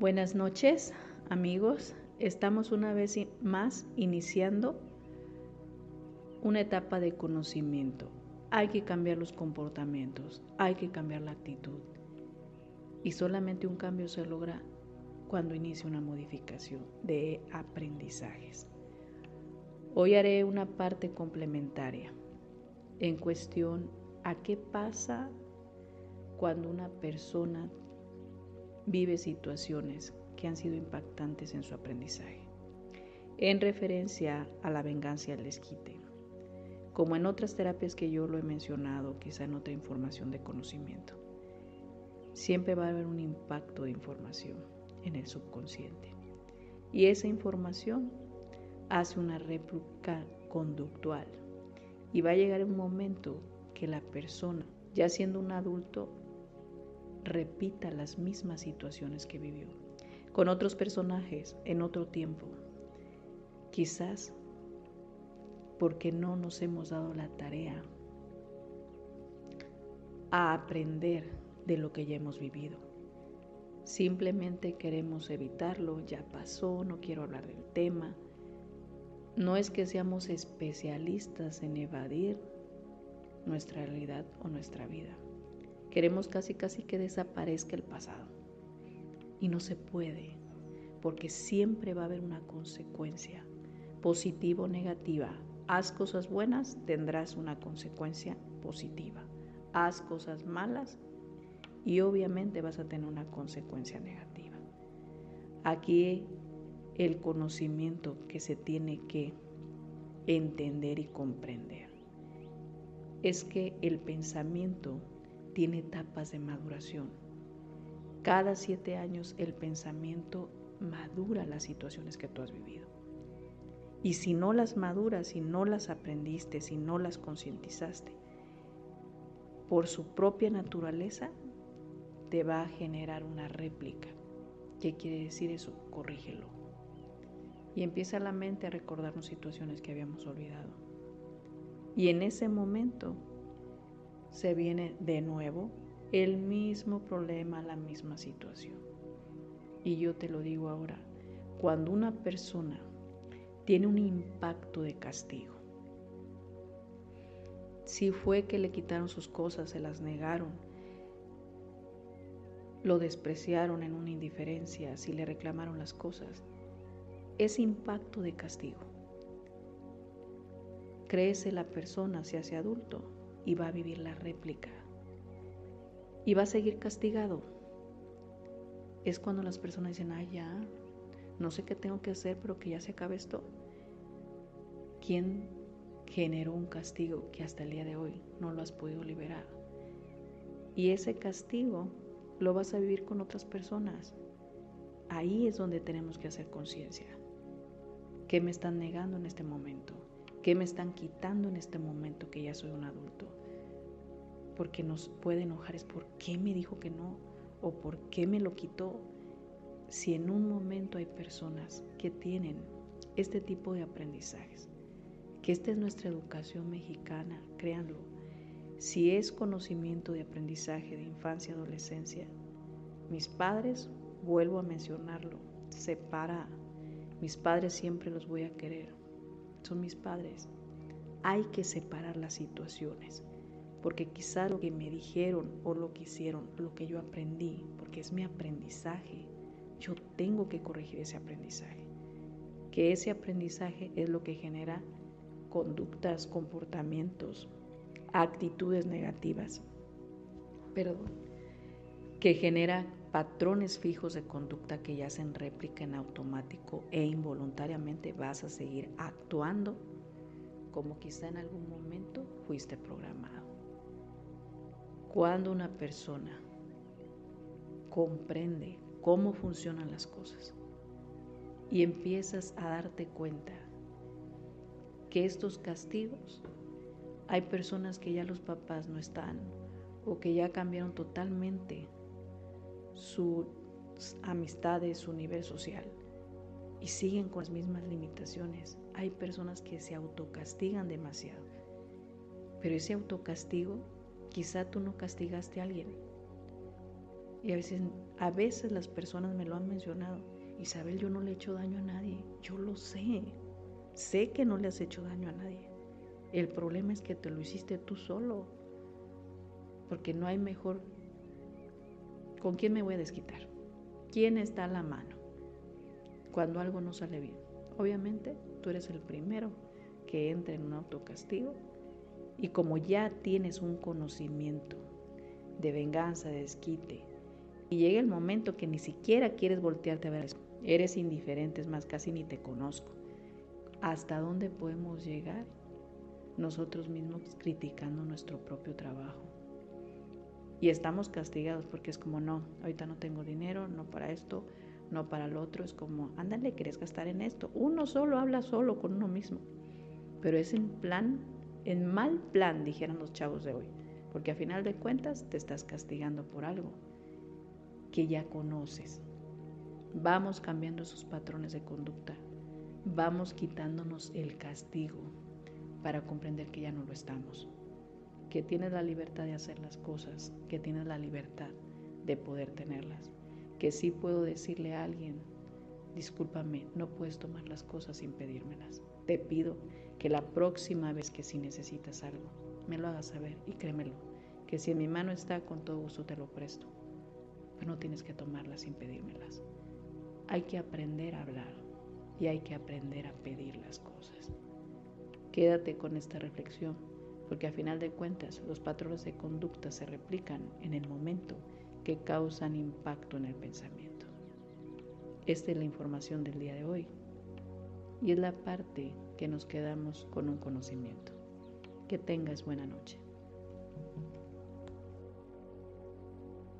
Buenas noches, amigos. Estamos una vez más iniciando una etapa de conocimiento. Hay que cambiar los comportamientos, hay que cambiar la actitud. Y solamente un cambio se logra cuando inicia una modificación de aprendizajes. Hoy haré una parte complementaria en cuestión a qué pasa cuando una persona vive situaciones que han sido impactantes en su aprendizaje, en referencia a la venganza y al. Como en otras terapias que yo lo he mencionado, quizá en otra información de conocimiento, siempre va a haber un impacto de información en el subconsciente. Y esa información hace una réplica conductual. Y va a llegar un momento que la persona, ya siendo un adulto, repita las mismas situaciones que vivió, con otros personajes en otro tiempo. Quizás porque no nos hemos dado la tarea a aprender de lo que ya hemos vivido. Simplemente queremos evitarlo, ya pasó, no quiero hablar del tema. No es que seamos especialistas en evadir nuestra realidad o nuestra vida. Queremos casi casi que desaparezca el pasado. Y no se puede, porque siempre va a haber una consecuencia, positiva o negativa. Haz cosas buenas, tendrás una consecuencia positiva. Haz cosas malas y obviamente vas a tener una consecuencia negativa. Aquí el conocimiento que se tiene que entender y comprender es que el pensamiento tiene etapas de maduración. Cada siete años el pensamiento madura las situaciones que tú has vivido. Y si no las maduras, si no las aprendiste, si no las concientizaste, por su propia naturaleza te va a generar una réplica. ¿Qué quiere decir eso? Corrígelo. Y empieza la mente a recordarnos situaciones que habíamos olvidado. Y en ese momento se viene de nuevo el mismo problema, la misma situación. Y yo te lo digo ahora, cuando una persona tiene un impacto de castigo, si fue que le quitaron sus cosas, se las negaron, lo despreciaron en una indiferencia, si le reclamaron las cosas, es impacto de castigo. Crece la persona, se hace adulto, y va a vivir la réplica. Y va a seguir castigado. Es cuando las personas dicen, ah, ya, no sé qué tengo que hacer, pero que ya se acabe esto. ¿Quién generó un castigo que hasta el día de hoy no lo has podido liberar? Y ese castigo lo vas a vivir con otras personas. Ahí es donde tenemos que hacer conciencia. ¿Qué me están negando en este momento? ¿Qué me están quitando en este momento que ya soy un adulto? Porque nos puede enojar es por qué me dijo que no o por qué me lo quitó. Si en un momento hay personas que tienen este tipo de aprendizajes, que esta es nuestra educación mexicana, créanlo, si es conocimiento de aprendizaje de infancia, adolescencia, mis padres, vuelvo a mencionarlo, separa, mis padres siempre los voy a querer, son mis padres. Hay que separar las situaciones, porque quizá lo que me dijeron o lo que hicieron, lo que yo aprendí, porque es mi aprendizaje, yo tengo que corregir ese aprendizaje. Que ese aprendizaje es lo que genera conductas, comportamientos, actitudes negativas, perdón, que genera patrones fijos de conducta que ya hacen réplica en automático e involuntariamente vas a seguir actuando como quizá en algún momento fuiste programado. Cuando una persona comprende cómo funcionan las cosas y empiezas a darte cuenta que estos castigos, hay personas que ya los papás no están o que ya cambiaron totalmente sus amistades, su nivel social y siguen con las mismas limitaciones. Hay personas que se autocastigan demasiado, pero ese autocastigo quizá tú no castigaste a alguien. Y a veces, a veces las personas me lo han mencionado. Isabel, yo no le he hecho daño a nadie. Yo lo sé. Sé que no le has hecho daño a nadie. El problema es que te lo hiciste tú solo. Porque no hay mejor... ¿Con quién me voy a desquitar? ¿Quién está a la mano cuando algo no sale bien? Obviamente tú eres el primero que entra en un autocastigo y como ya tienes un conocimiento de venganza, de desquite, y llega el momento que ni siquiera quieres voltearte a ver, eres indiferente, es más, casi ni te conozco. ¿Hasta dónde podemos llegar nosotros mismos criticando nuestro propio trabajo? Y estamos castigados porque es como, no, ahorita no tengo dinero, no para esto, no para el otro. Es como, ándale, quieres gastar en esto. Uno solo habla solo con uno mismo. Pero es en plan, en mal plan, dijeron los chavos de hoy. Porque a final de cuentas te estás castigando por algo que ya conoces. Vamos cambiando esos patrones de conducta vamos quitándonos el castigo para comprender que ya no lo estamos, que tienes la libertad de hacer las cosas, que tienes la libertad de poder tenerlas, que sí puedo decirle a alguien, discúlpame, no puedes tomar las cosas sin pedírmelas. Te pido que la próxima vez que sí necesitas algo, me lo hagas saber y créemelo, que si en mi mano está, con todo gusto te lo presto, pero no tienes que tomarlas sin pedírmelas. Hay que aprender a hablar y hay que aprender a pedir las cosas. Quédate con esta reflexión, porque a final de cuentas los patrones de conducta se replican en el momento que causan impacto en el pensamiento. Esta es la información del día de hoy y es la parte que nos quedamos con un conocimiento. Que tengas buena noche.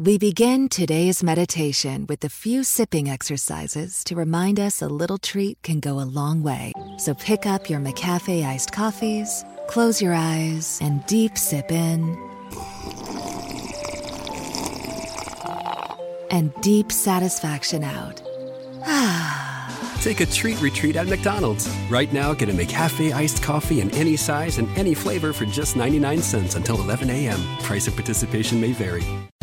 We begin today's meditation with a few sipping exercises to remind us a little treat can go a long way. So pick up your McCafe iced coffees, close your eyes, and deep sip in. And deep satisfaction out. Take a treat retreat at McDonald's. Right now, get a McCafe iced coffee in any size and any flavor for just 99 cents until 11 a.m. Price of participation may vary.